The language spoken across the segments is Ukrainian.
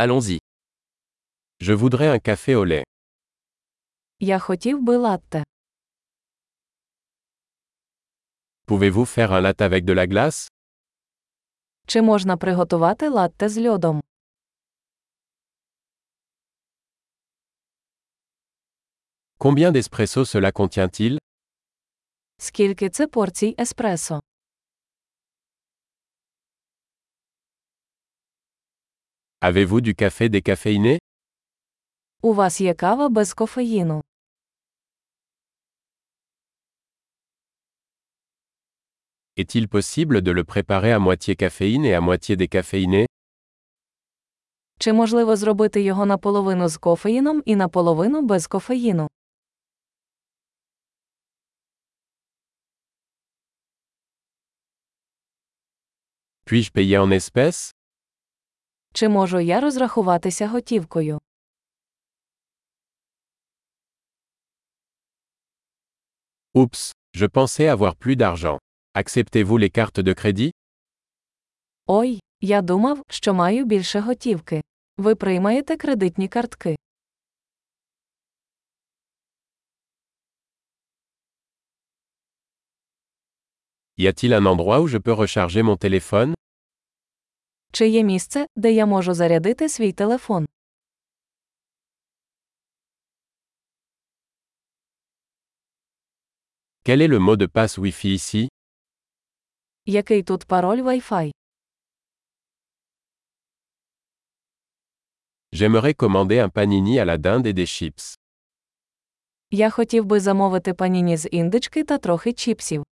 Allons-y. Je voudrais un café au lait. Я хотів би латте. Pouvez-vous faire un latte avec de la glace Чи можна приготувати латте з льодом? Combien d'espresso cela contient-il Скільки це порцій еспресо? Avez-vous du café décaféiné У вас є кава без кофеїну. Est-il possible de le préparer à moitié caféine et à moitié décaféiné Чи можливо зробити його наполовину з кофеїном і наполовину без кофеїну? Puis-je payer en espèces Чи можу я розрахуватися готівкою? Oups, je pensais avoir plus d'argent. Acceptez-vous les cartes de crédit Ой, я думав, що маю більше готівки. Ви приймаєте кредитні картки. Y a-t-il un endroit où je peux recharger mon téléphone Чи є місце, де я можу зарядити свій телефон? Quel est le mot de passe Wi-Fi ici Який тут пароль Wi-Fi? J'aimerais commander un panini à la dinde et des chips. Я хотів би замовити паніні з індички та трохи чіпсів.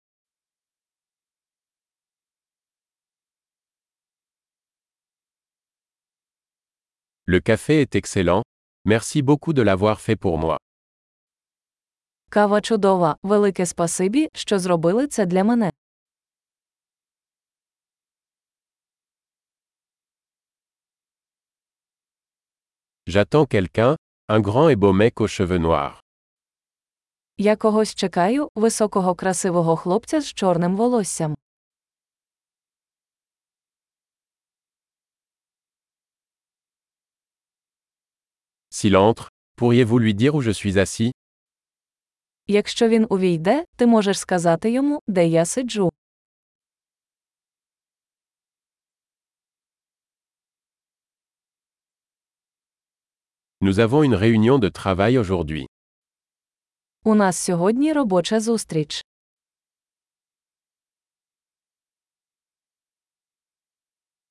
Le café est excellent. Merci beaucoup de l'avoir fait pour moi. Кава чудова, велике спасибі, що зробили це для мене. J'attends quelqu'un, un grand et beau mec aux cheveux noirs. Я когось чекаю, високого красивого хлопця з чорним волоссям. S'il entre, pourriez-vous lui dire où je suis assis Якщо він увійде, ти можеш сказати йому, де я сиджу. Nous avons une réunion de travail aujourd'hui. У нас сьогодні робоча зустріч.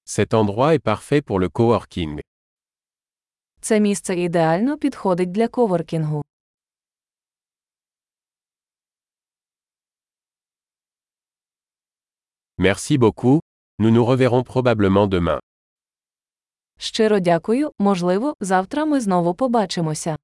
Cet endroit est parfait pour le coworking. Це місце ідеально підходить для коворкінгу. Merci beaucoup, nous nous reverrons probablement demain. Щиро дякую, можливо, завтра ми знову побачимося.